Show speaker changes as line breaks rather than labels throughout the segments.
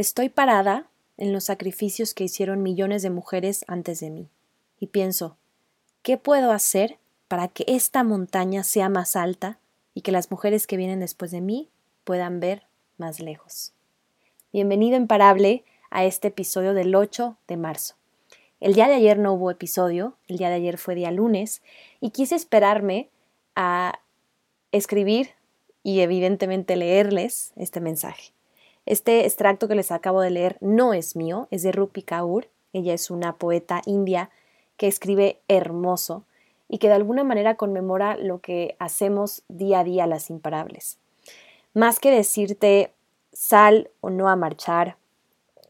Estoy parada en los sacrificios que hicieron millones de mujeres antes de mí y pienso, ¿qué puedo hacer para que esta montaña sea más alta y que las mujeres que vienen después de mí puedan ver más lejos? Bienvenido imparable a este episodio del 8 de marzo. El día de ayer no hubo episodio, el día de ayer fue día lunes y quise esperarme a escribir y evidentemente leerles este mensaje. Este extracto que les acabo de leer no es mío, es de Rupi Kaur. Ella es una poeta india que escribe hermoso y que de alguna manera conmemora lo que hacemos día a día las imparables. Más que decirte sal o no a marchar,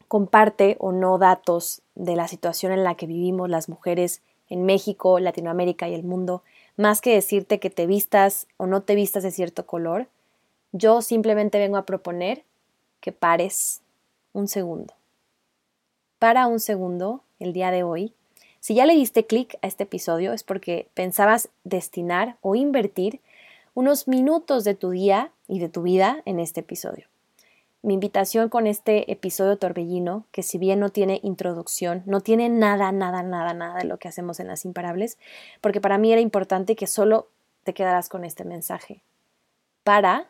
comparte o no datos de la situación en la que vivimos las mujeres en México, Latinoamérica y el mundo, más que decirte que te vistas o no te vistas de cierto color, yo simplemente vengo a proponer que pares un segundo. Para un segundo el día de hoy. Si ya le diste clic a este episodio es porque pensabas destinar o invertir unos minutos de tu día y de tu vida en este episodio. Mi invitación con este episodio torbellino, que si bien no tiene introducción, no tiene nada, nada, nada, nada de lo que hacemos en las imparables, porque para mí era importante que solo te quedaras con este mensaje. Para,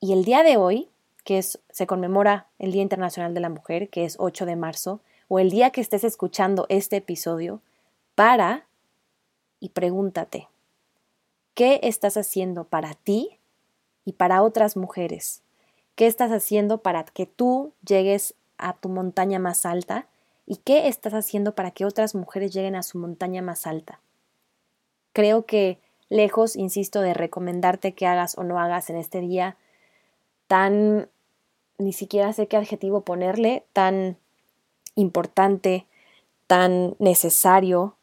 y el día de hoy, que es, se conmemora el Día Internacional de la Mujer, que es 8 de marzo, o el día que estés escuchando este episodio, para y pregúntate, ¿qué estás haciendo para ti y para otras mujeres? ¿Qué estás haciendo para que tú llegues a tu montaña más alta? ¿Y qué estás haciendo para que otras mujeres lleguen a su montaña más alta? Creo que lejos, insisto, de recomendarte que hagas o no hagas en este día tan, ni siquiera sé qué adjetivo ponerle, tan importante, tan necesario,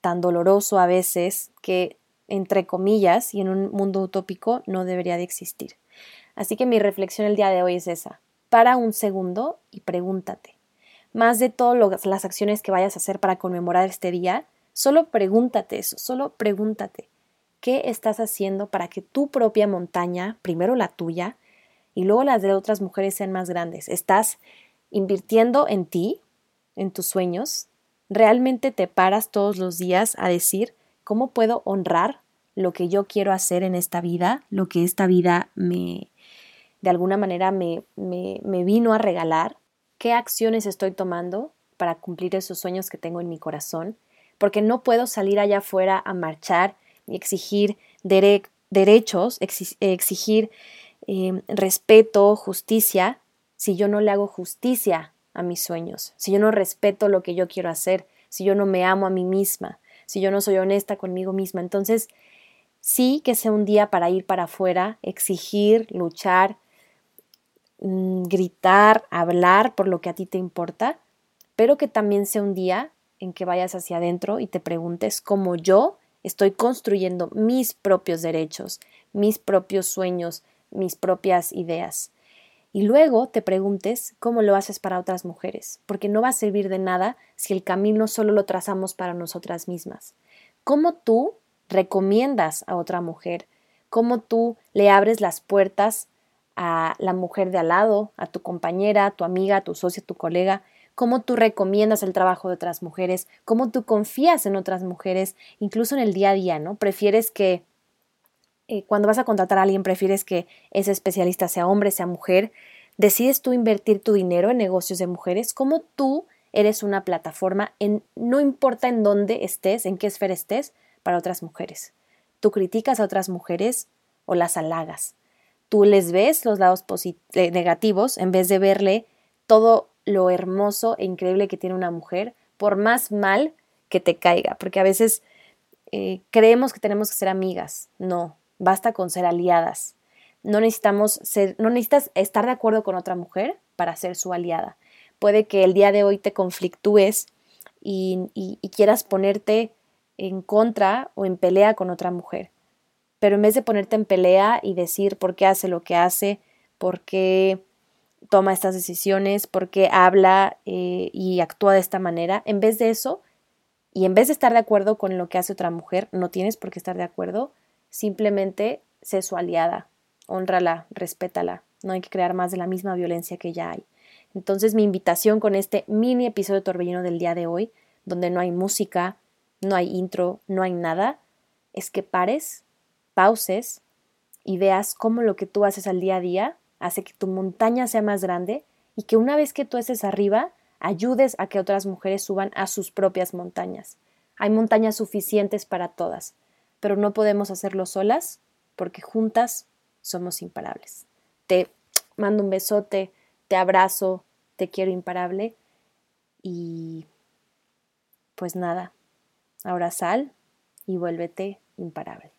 tan doloroso a veces, que entre comillas y en un mundo utópico no debería de existir. Así que mi reflexión el día de hoy es esa. Para un segundo y pregúntate. Más de todas las acciones que vayas a hacer para conmemorar este día, solo pregúntate eso, solo pregúntate. ¿Qué estás haciendo para que tu propia montaña, primero la tuya, y luego las de otras mujeres sean más grandes? ¿Estás invirtiendo en ti, en tus sueños? ¿Realmente te paras todos los días a decir, ¿cómo puedo honrar lo que yo quiero hacer en esta vida, lo que esta vida me, de alguna manera me, me, vino a regalar, qué acciones estoy tomando para cumplir esos sueños que tengo en mi corazón, porque no puedo salir allá afuera a marchar y exigir derechos, exigir em, respeto, justicia, si yo no le hago justicia a mis sueños, si yo no respeto lo que yo quiero hacer, si yo no me amo a mí misma, si yo no soy honesta conmigo misma. Entonces, sí que sea un día para ir para afuera, exigir, luchar, Mm, gritar, hablar por lo que a ti te importa, pero que también sea un día en que vayas hacia adentro y te preguntes cómo yo estoy construyendo mis propios derechos, mis propios sueños, mis propias ideas. Y luego te preguntes cómo lo haces para otras mujeres, porque no va a servir de nada si el camino solo lo trazamos para nosotras mismas. ¿Cómo tú recomiendas a otra mujer? ¿Cómo tú le abres las puertas a la mujer de al lado, a tu compañera, a tu amiga, a tu socia, a tu colega, cómo tú recomiendas el trabajo de otras mujeres, cómo tú confías en otras mujeres, incluso en el día a día, ¿no? Prefieres que eh, cuando vas a contratar a alguien, prefieres que ese especialista sea hombre, sea mujer, decides tú invertir tu dinero en negocios de mujeres, cómo tú eres una plataforma en no importa en dónde estés, en qué esfera estés, para otras mujeres. Tú criticas a otras mujeres o las halagas tú les ves los lados eh, negativos en vez de verle todo lo hermoso e increíble que tiene una mujer, por más mal que te caiga, porque a veces eh, creemos que tenemos que ser amigas, no, basta con ser aliadas. No necesitamos ser, no necesitas estar de acuerdo con otra mujer para ser su aliada. Puede que el día de hoy te conflictúes y quieras ponerte en contra o en pelea con otra mujer pero en vez de ponerte en pelea y decir por qué hace lo que hace, por qué toma estas decisiones, por qué habla eh, y actúa de esta manera, en vez de eso, y en vez de estar de acuerdo con lo que hace otra mujer, no tienes por qué estar de acuerdo, simplemente sé su aliada, honrala, respétala, no hay que crear más de la misma violencia que ya hay. Entonces mi invitación con este mini episodio de Torbellino del día de hoy, donde no hay música, no hay intro, no hay nada, es que pares, pauses y veas cómo lo que tú haces al día a día hace que tu montaña sea más grande y que una vez que tú estés arriba, ayudes a que otras mujeres suban a sus propias montañas. Hay montañas suficientes para todas, pero no podemos hacerlo solas porque juntas somos imparables. Te mando un besote, te abrazo, te quiero imparable y pues nada, ahora sal y vuélvete imparable.